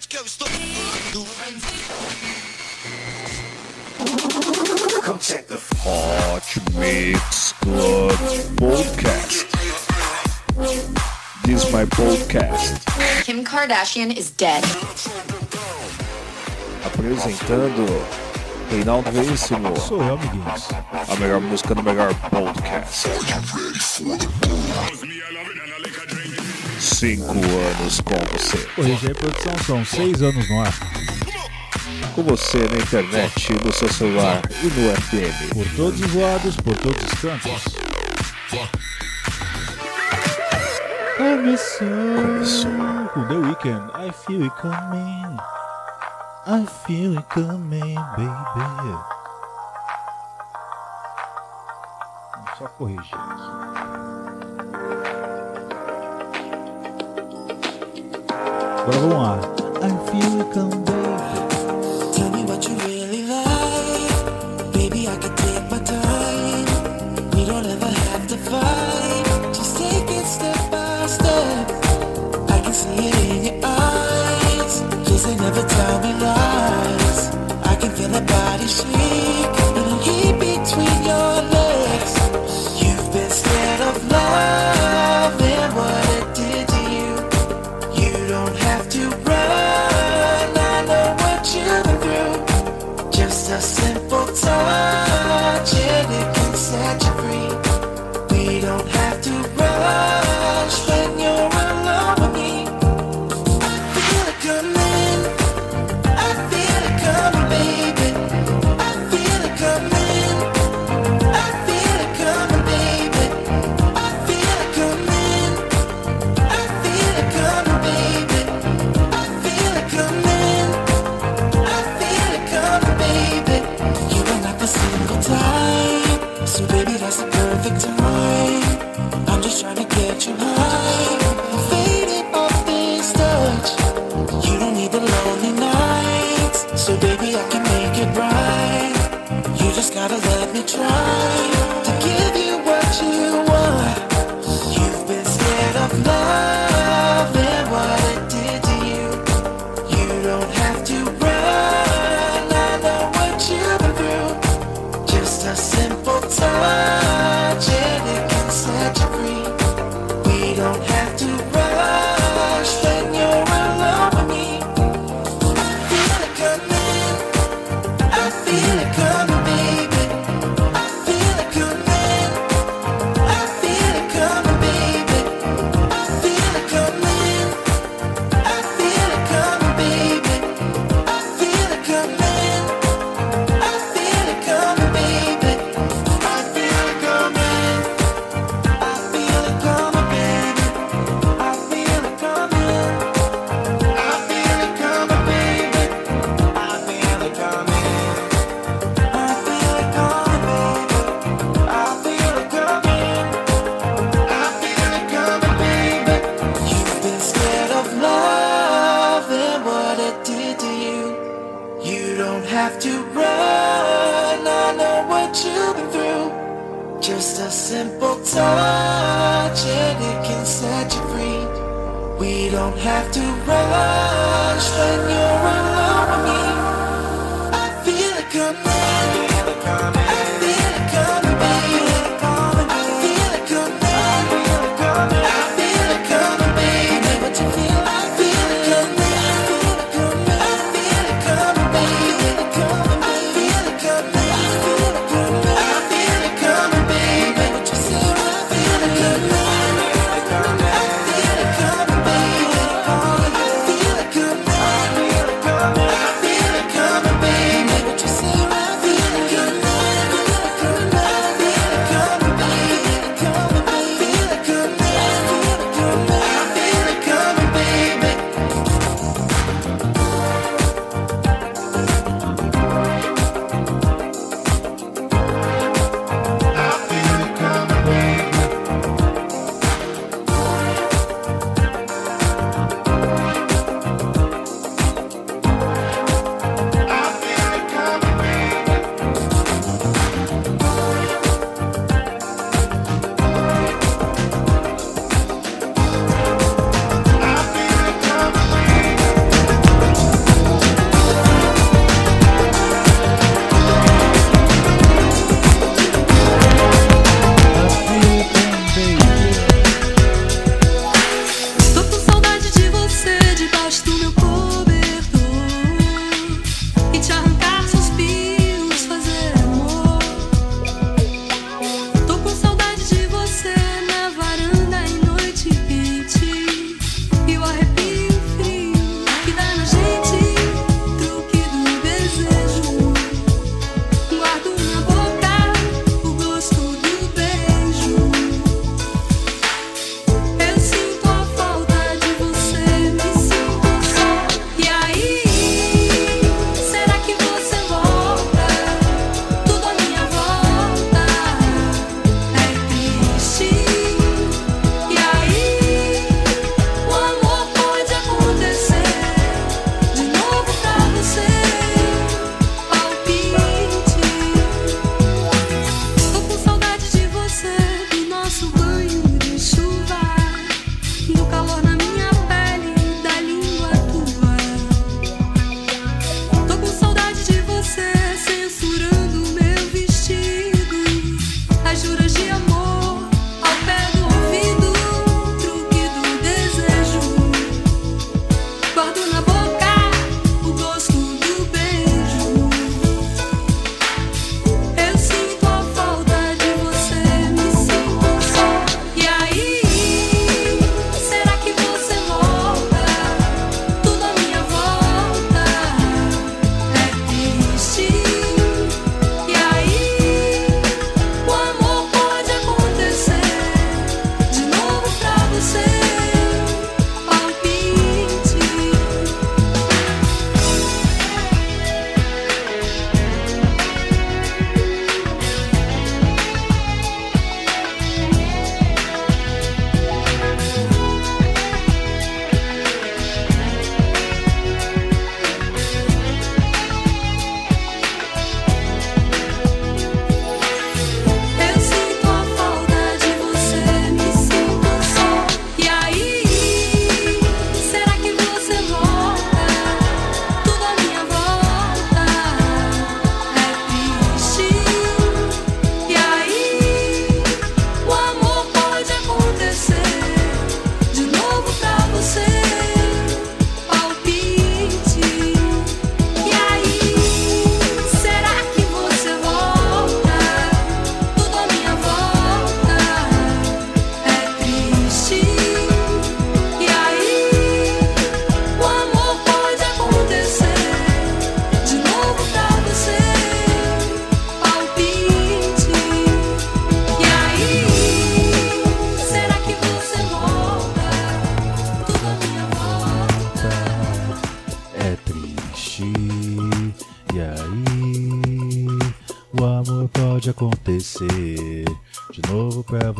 gente que eu estou Hot Mix Club Podcast. This is my podcast. Kim Kardashian is dead. Apresentando Reinaldo Veríssimo. Sou eu, amiguinhos. A melhor música do melhor podcast. Cinco anos com você. Corrigir é produção, são seis anos no ar. Com você na internet, no seu celular e no FM. Por todos os lados, por todos os cantos. Começou. Começou. Com The Weeknd, I feel it coming. I feel it coming, baby. Vou só corrigir aqui. Agora vamos lá. I feel it come baby. Tell me what you really like. Baby, I can take my time. We don't ever have to fight. Just take it step by step. I can see it in your eyes. Just they never tell me lies. I can feel the body shake.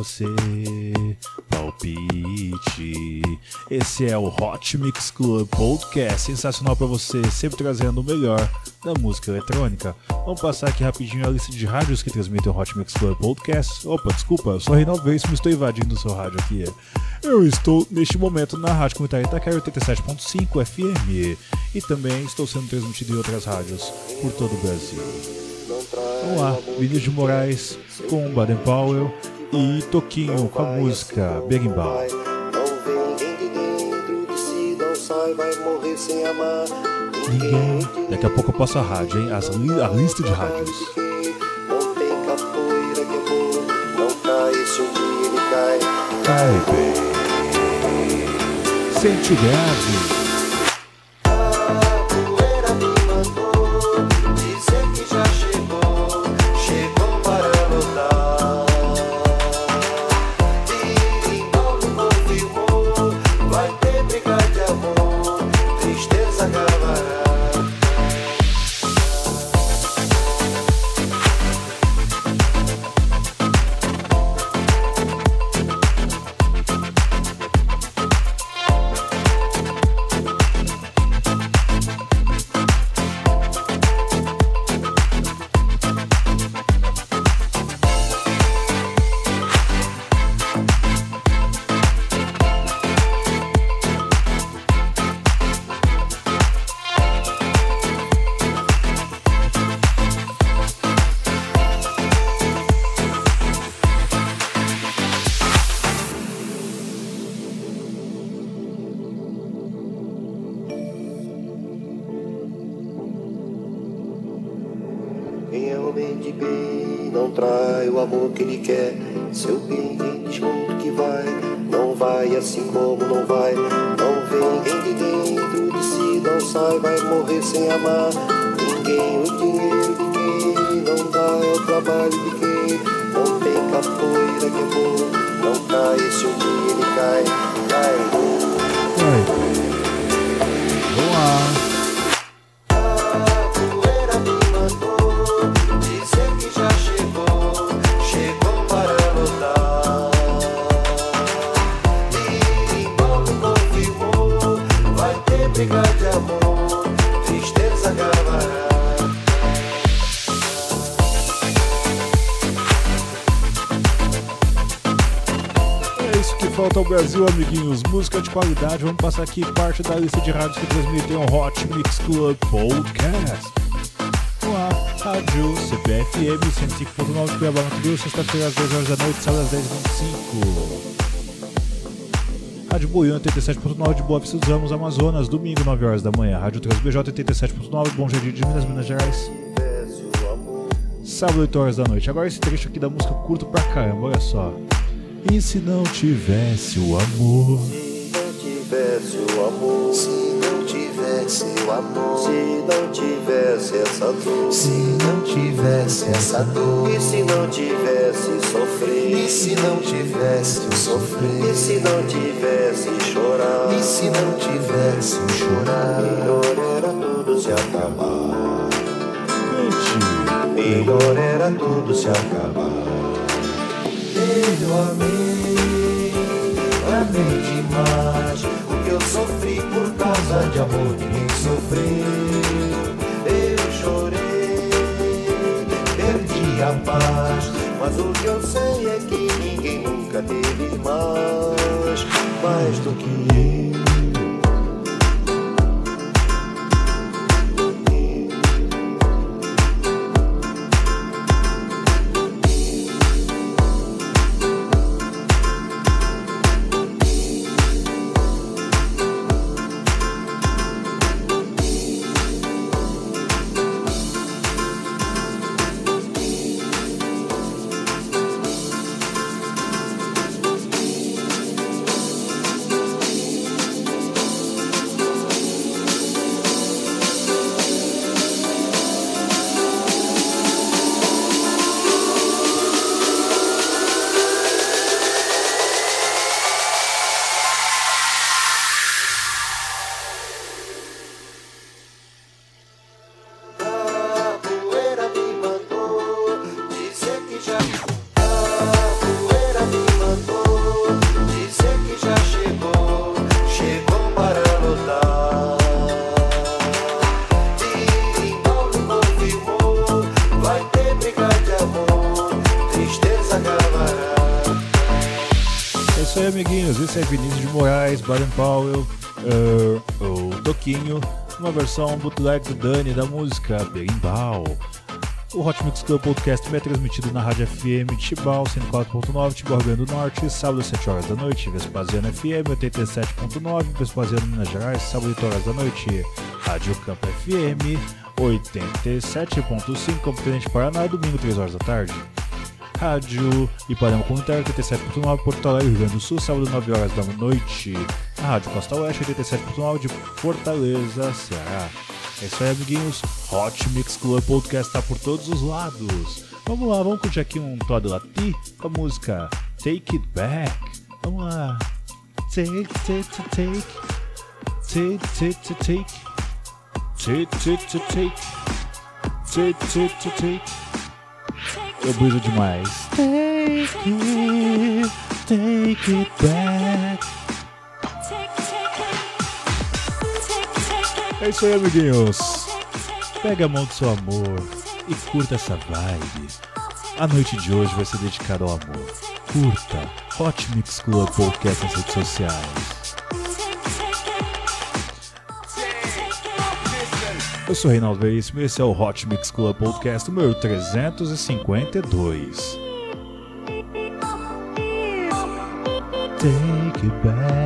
Você. Palpite. Esse é o Hot Mix Club Podcast, sensacional pra você, sempre trazendo o melhor da música eletrônica. Vamos passar aqui rapidinho a lista de rádios que transmitem o Hot Mix Club Podcast. Opa, desculpa, eu sou Reinaldo Veríssimo, estou invadindo o seu rádio aqui. Eu estou neste momento na Rádio Comunitária Itaquera 87.5 FM e também estou sendo transmitido em outras rádios por todo o Brasil. Vamos lá, Vinícius de Moraes com Baden Powell e Toquinho com a música Berimbau. Ninguém. Daqui a pouco eu passo a rádio, hein? As a lista de rádios. Não tem capoeira que não cai se um dia ele cai. Cai bem. Sente o grave. Seu bem quem diz muito que vai, não vai assim como não vai. Não vem quem de dentro de si não sai, vai morrer sem amar. Ninguém, o dinheiro de quem não dá é o trabalho de quem não tem capoeira que é bom. Não cai se um dia ele cai, De qualidade. Vamos passar aqui parte da lista de rádios que transmitem o Hot Mix Club Podcast. Vamos lá, Rádio CPFM 105.9 Cuiabá, Mato Grosso, sexta-feira às 10 horas da noite, sábado às 10h25. Rádio Boião 87.9 de Boa Vista dos Ramos, Amazonas, domingo 9 horas da manhã. Rádio Transbj 87.9, Bom Jardim de Minas, Minas Gerais, sábado 8 horas da noite. Agora esse trecho aqui da música curto pra caramba, olha só. E se não tivesse o amor? Dor, se não tivesse essa dor, e se não tivesse sofrer, e se não tivesse sofrer, e se não tivesse chorar, e se não tivesse chorar, melhor era tudo se acabar, Gente, melhor era tudo se acabar. Eu amei, amei demais. O que eu sofri por causa de amor, ninguém sofreu. Perdi a paz. Mas o que eu sei é que ninguém nunca teve mais, mais do que eu. Amiguinhos, esse é Vinícius de Moraes, Baden Powell, uh, o Toquinho, uma versão bootleg do Dani da música Berimbau. O Hot Mix Club Podcast é transmitido na Rádio FM Tibau 104.9, Tibau Rio Grande do Norte, sábado às 7 horas da noite, Vespasiano FM 87.9, Vespasiano Minas Gerais, sábado 8 horas da noite, Rádio Campo FM 87.5, Competente Paraná, domingo 3 horas da tarde. Rádio Ipanema Comunitário 87.9 Porto Alegre, Rio Grande do Sul, sábado 9 horas da noite. A Rádio Costa Oeste 87.9 de Fortaleza, Ceará. É isso aí, amiguinhos. Hot Mix Club Podcast tá por todos os lados. Vamos lá, vamos curtir aqui um Todd Lati com a música Take It Back. Vamos lá. Take, take, take, take, take, take, take, take, take, take, take, take. Eu briso demais. Take it, take it back. É isso aí, amiguinhos. Pega a mão do seu amor e curta essa vibe. A noite de hoje vai ser dedicada ao amor. Curta Hot Mix Club Podcast nas redes sociais. Eu sou Reinaldo Veríssimo e esse é o Hot Mix Club Podcast número 352. Take it back.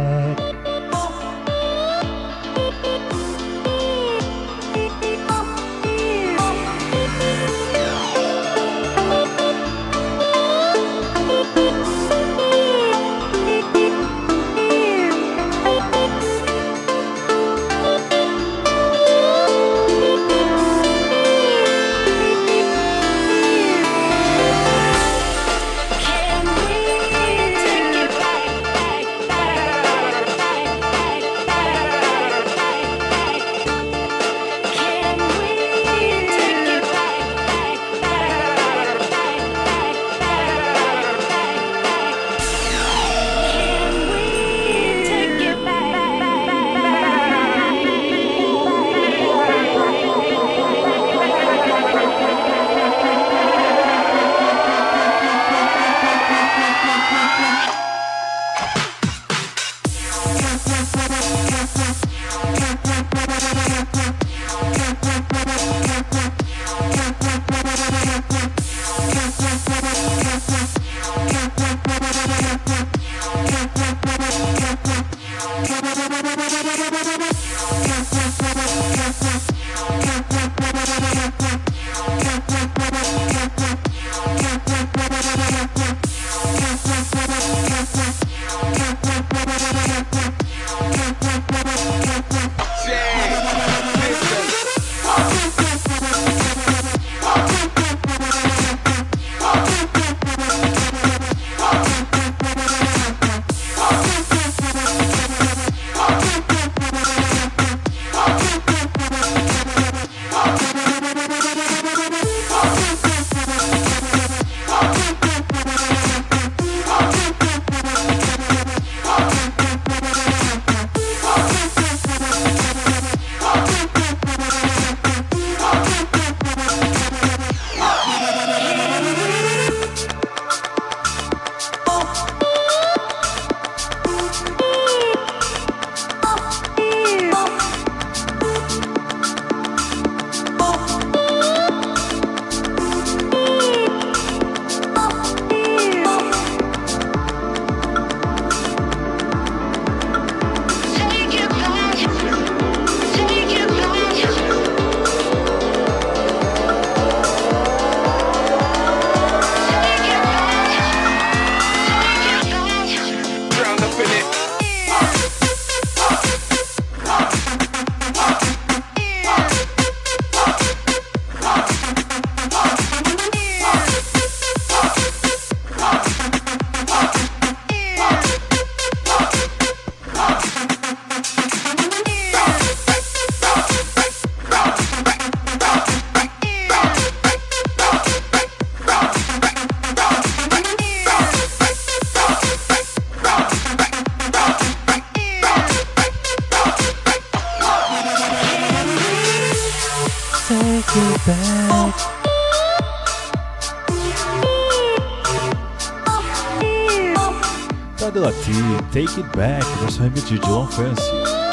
Take It Back, versão remix de John Francis.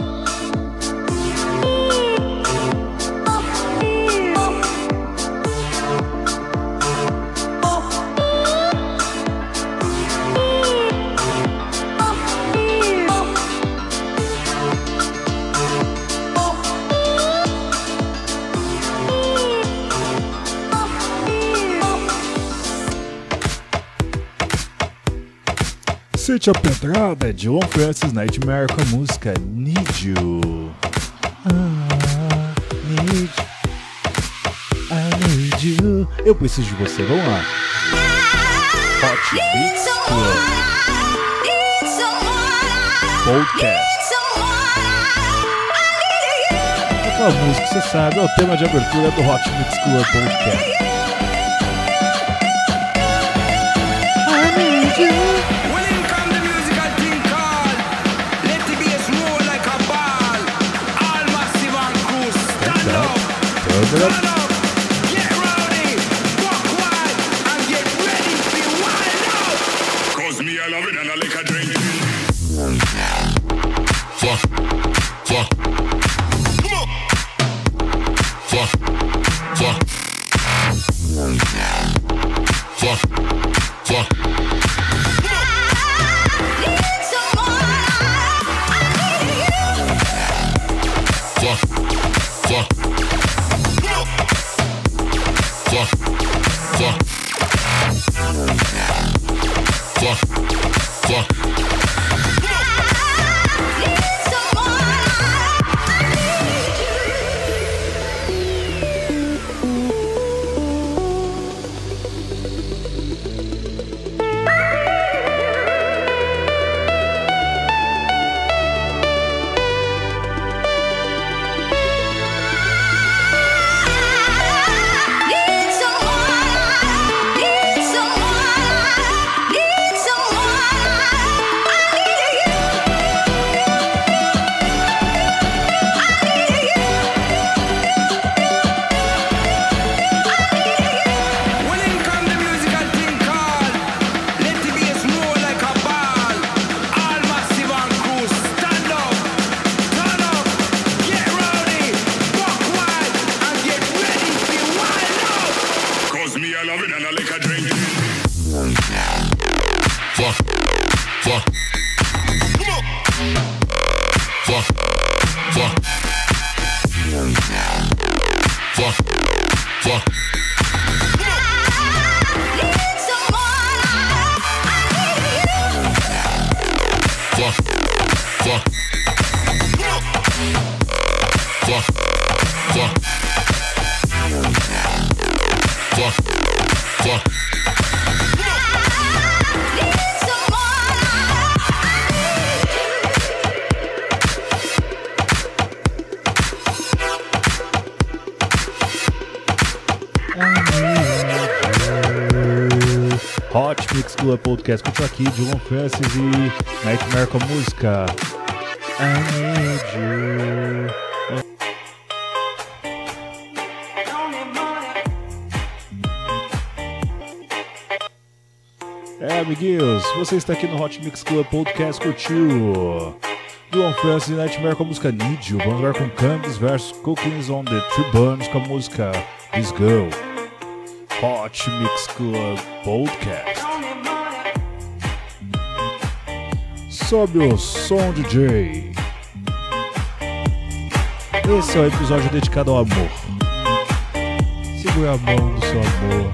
Sente a pedrada é John Francis Nightmare com a música Need You. Ah, need I need you. Eu preciso de você, vamos lá. Hot Beats Club Podcast. Aquela música, você sabe, é o tema de abertura do Hot Mix Club Podcast. When it Aqui, John Francis e Nightmare com música I Need You. É, amiguinhos, você está aqui no Hot Mix Club Podcast, curtiu? John Francis e Nightmare com a música Need You. Vamos ver com Candice vs Cookings on the Tree Burns com a música This Girl. Hot Mix Club Podcast. Sobe o som, DJ. Esse é o episódio dedicado ao amor. Segura a mão do seu amor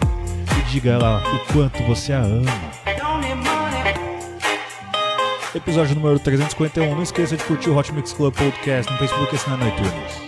e diga a ela o quanto você a ama. Episódio número 351. Não esqueça de curtir o Hot Mix Club Podcast no Facebook e assinar no iTunes.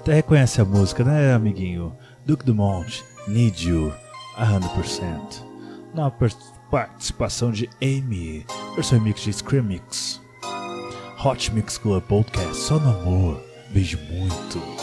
até reconhece a música, né, amiguinho? Duke Dumont, Need You, 100%. Na participação de Amy, versão mix de Scream Mix. Hot Mix Club Podcast, só no amor. Beijo muito.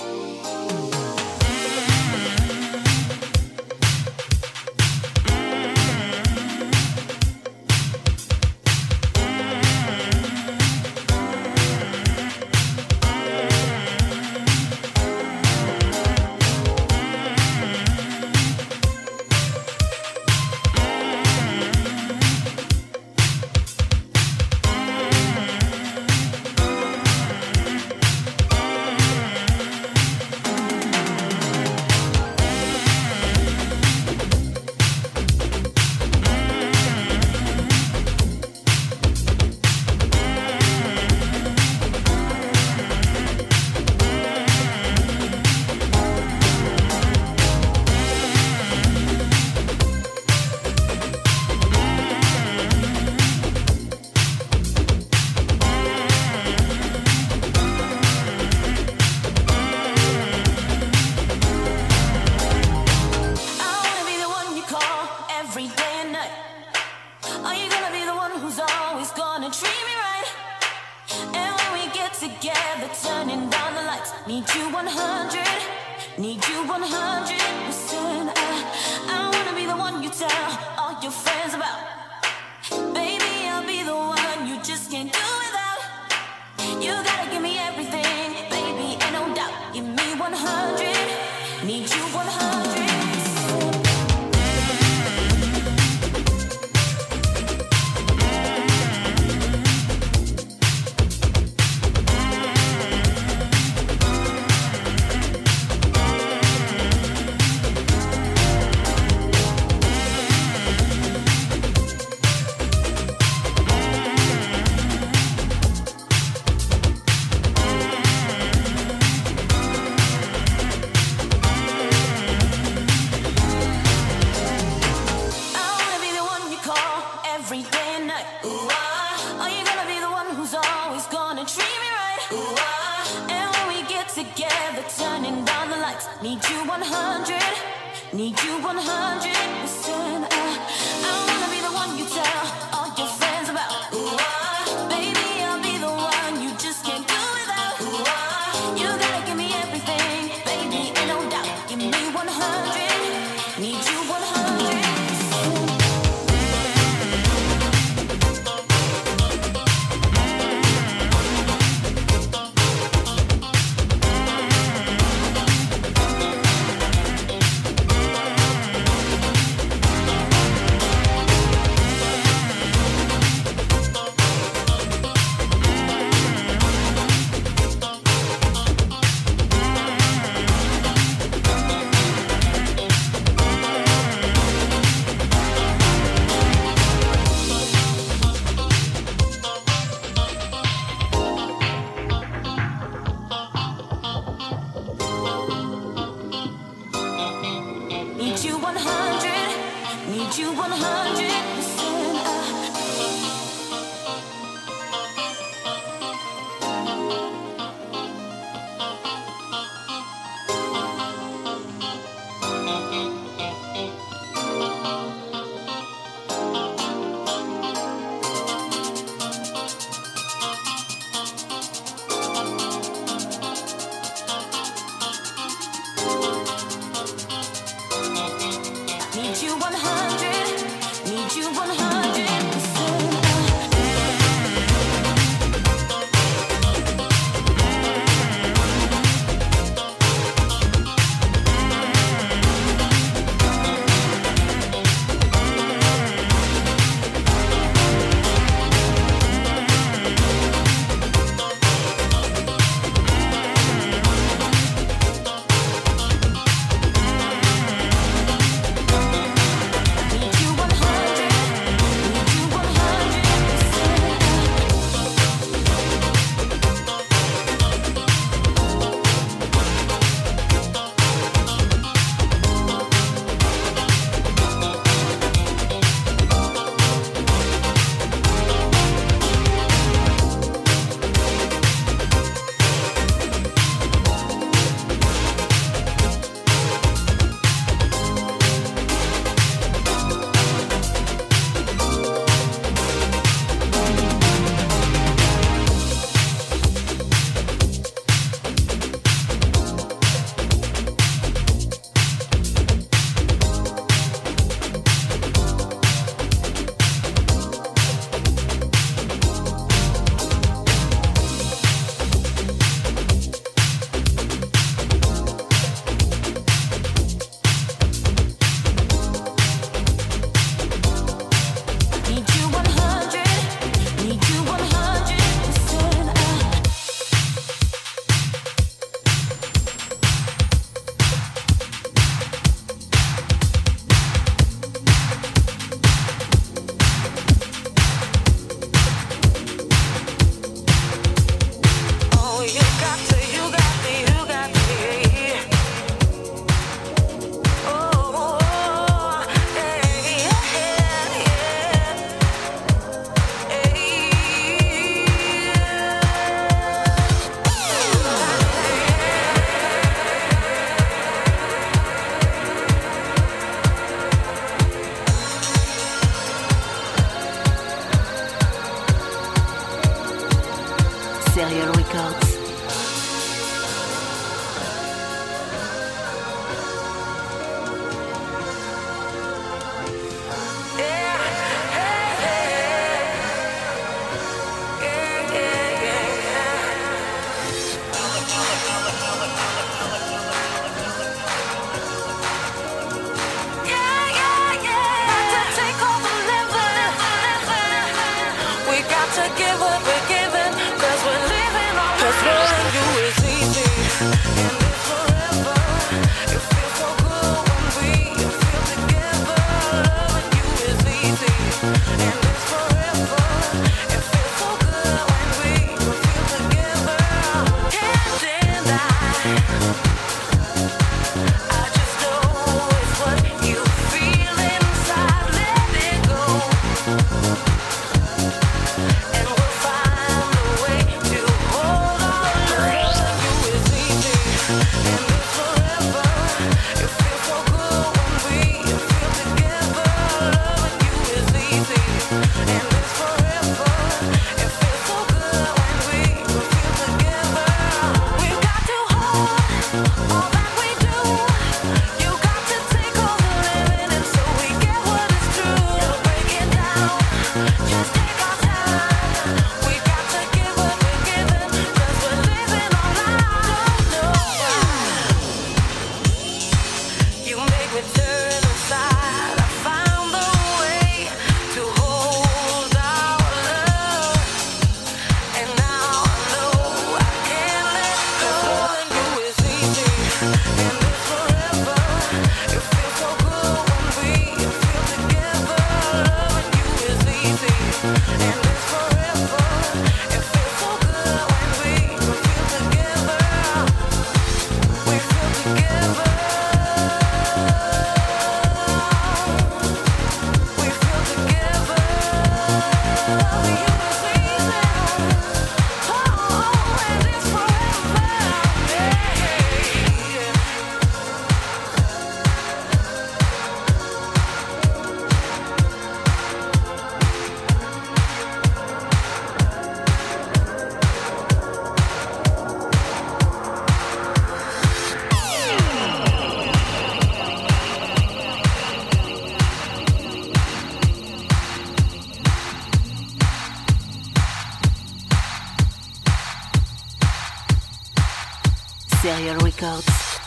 Records.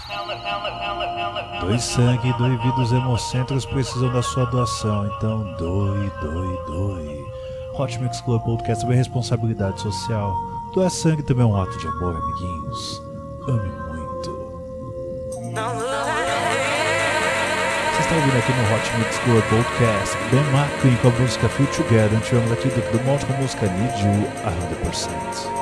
Doe sangue, doe vida, os hemocentros precisam da sua doação, então doe, doe, doe. Hot Mix Club Podcast sobre responsabilidade social. Doar sangue também é um ato de amor, amiguinhos. Ame muito. Você está ouvindo aqui no Hot Mix Club Podcast Ben McQueen com a música Feel Together. Tivemos aqui do Dumont com a música Need You 100%.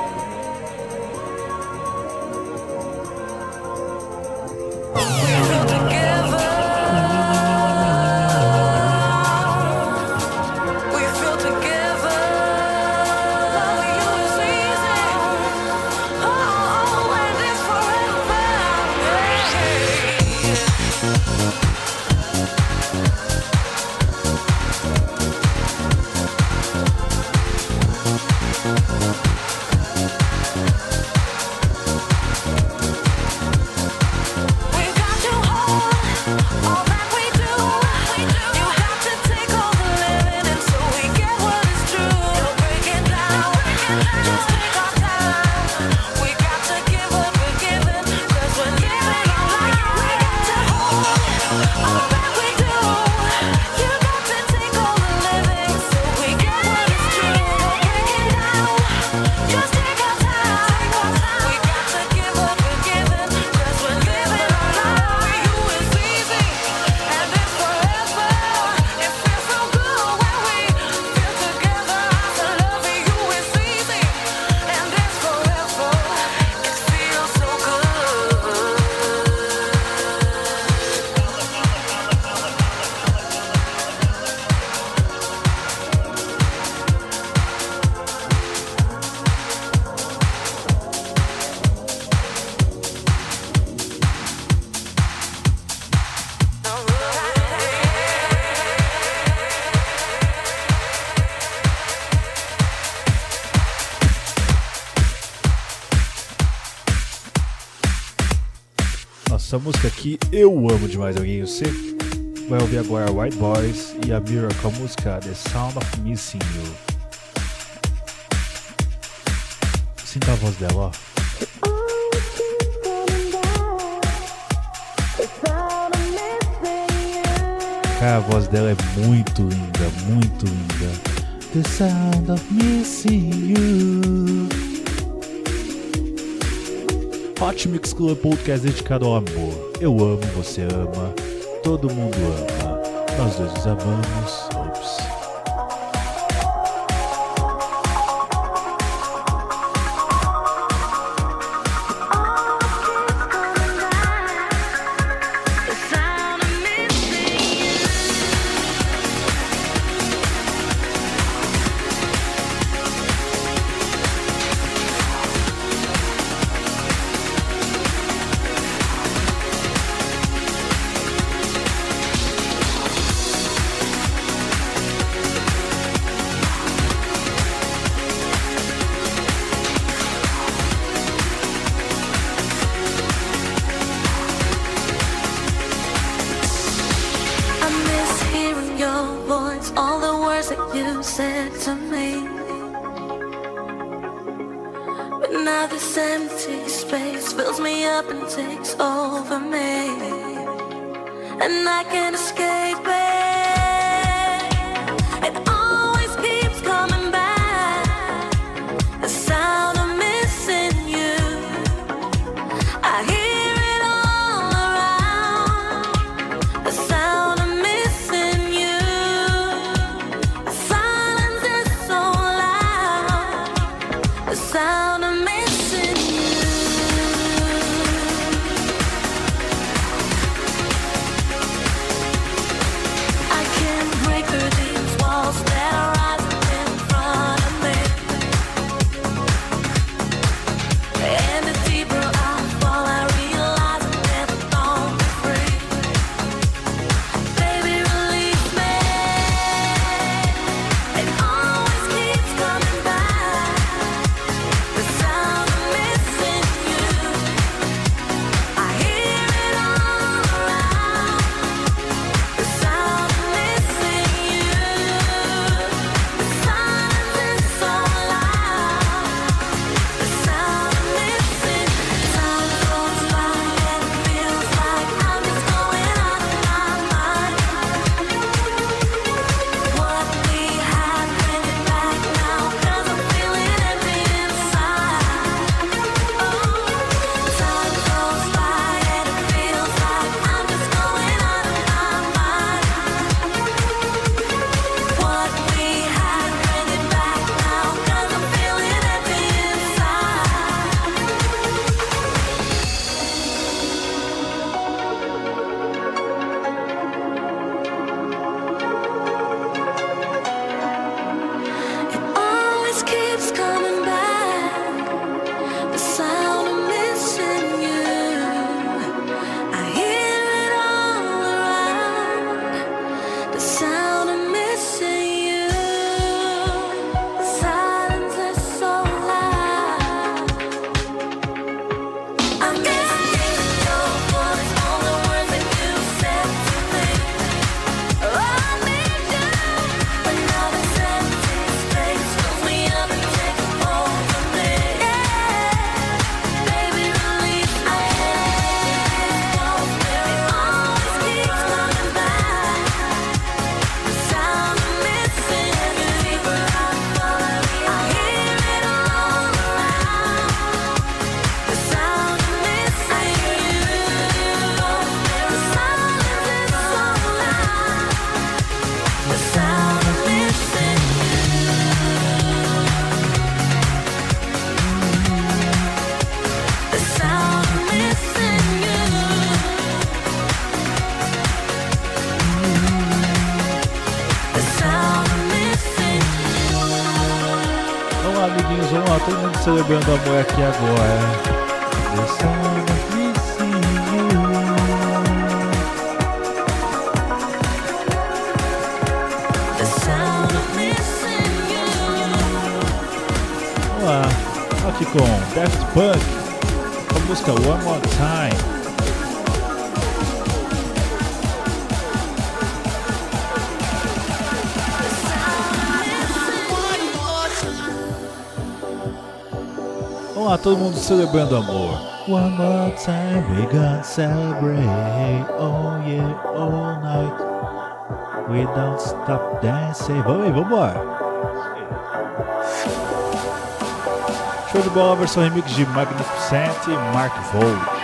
Essa música aqui eu amo demais, alguém. Você vai ouvir agora White Boys e a Mirror com a música The Sound of Missing You. Sinta a voz dela, ó. Cara, a voz dela é muito linda, muito linda. The Sound of Missing You. Hot Mix Club Podcast dedicado ao amor. Eu amo, você ama, todo mundo ama. Nós dois nos amamos. and I can't escape it. aqui agora. you, Olá, aqui com Daft Punk, a música One More Time. Vamos lá, todo mundo celebrando amor. One more time we gonna celebrate all year, all night. We don't stop dancing. Vamos aí, embora. Show de bola, versão remix de Magnificent e Mark Volt.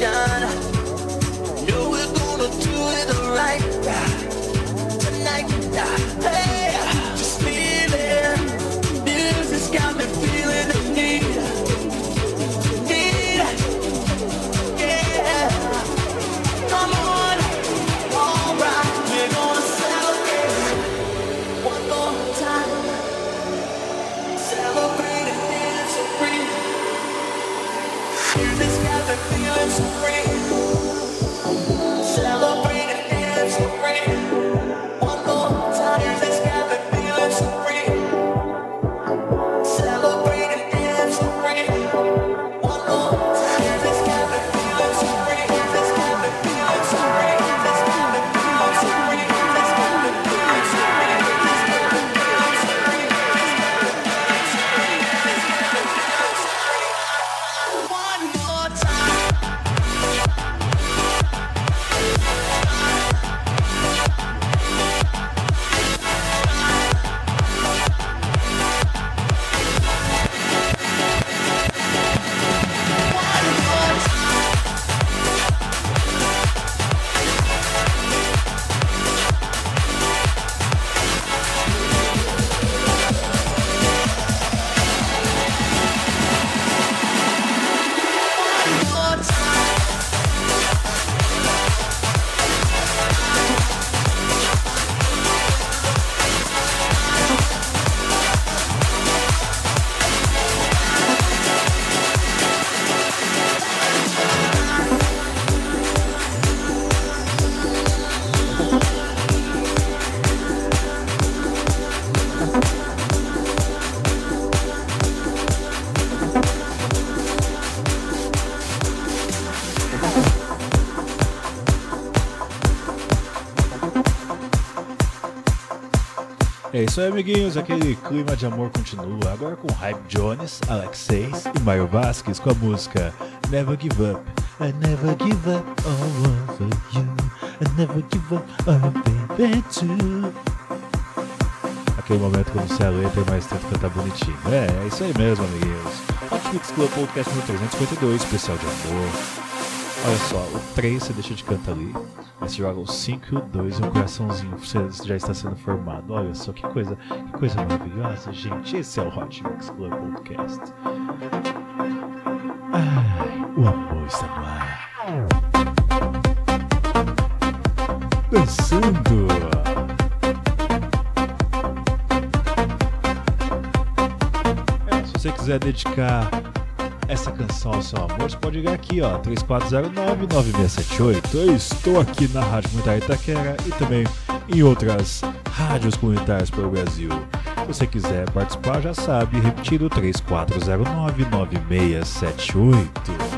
attention. Isso aí, amiguinhos. Aquele clima de amor continua. Agora com Hype Jones, Alexeis e Mario Vasquez com a música Never Give Up. I never give up all over you. I never give up all baby too. Aquele momento que eu não sei a letra, mas tento cantar bonitinho. É, é isso aí mesmo, amiguinhos. Hot Mix Club Podcast número 352, especial de amor. Olha só, o 3 você deixa de cantar ali. Joga o 5 e o 2 e o coraçãozinho você já está sendo formado. Olha só que coisa, que coisa maravilhosa, gente. Esse é o Hot Mix Club Podcast. Ai, o amor está no ar. Dançando. É, se você quiser dedicar essa canção ao seu amor, você pode ligar aqui, ó, 3409-9678. Eu estou aqui na Rádio Comunitária Itaquera e também em outras rádios comunitárias pelo Brasil. Se você quiser participar, já sabe, repetido 3409-9678.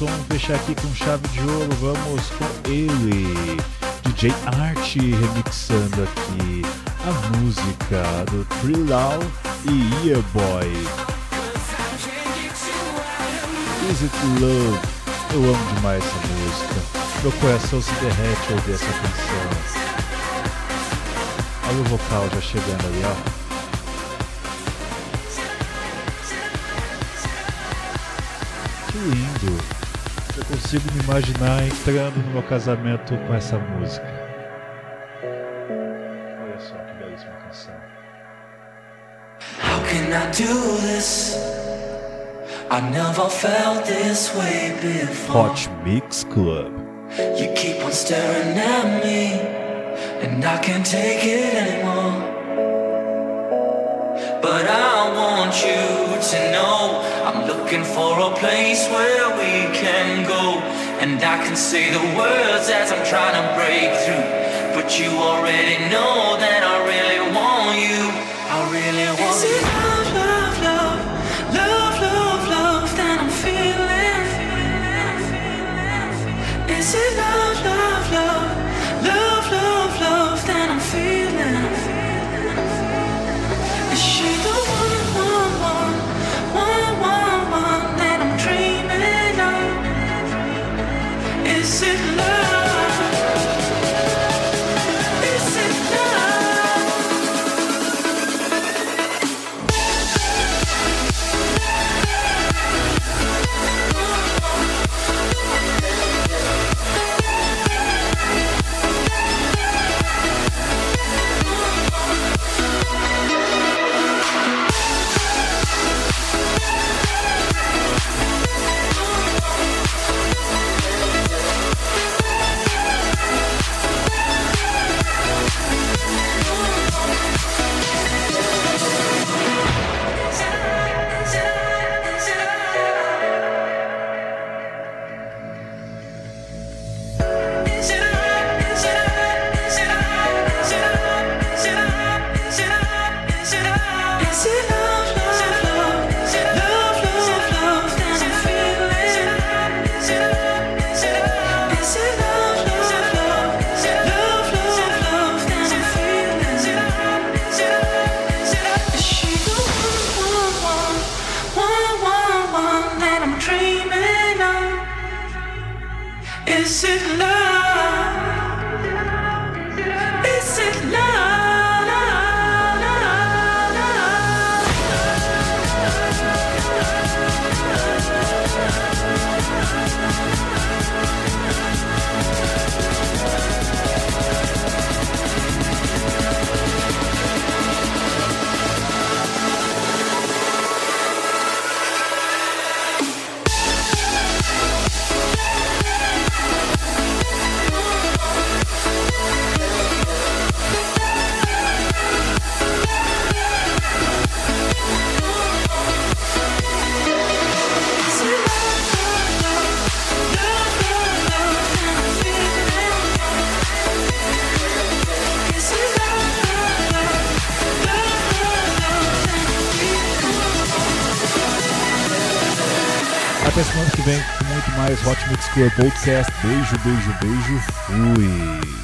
Vamos fechar aqui com chave de ouro. Vamos com ele, DJ Art, remixando aqui a música do Trill e Year Boy. Is It Love? Eu amo demais essa música. Meu coração se derrete ao ouvir essa canção. Olha o vocal já chegando ali, ó. Lindo! Eu consigo me imaginar entrando no meu casamento com essa música. Olha só que belíssima canção. How can I do this? I never felt this way before. Hot Mix Club. You keep on staring at me, and I can't take it anymore. But I want you to know I'm looking for a place where we can go. And I can say the words as I'm trying to break through. But you already know that I really want you. I really want Is it love, love, love, love, love, love that I'm feeling? Is it love, mais Hot Mix Club Podcast. Beijo, beijo, beijo. Fui.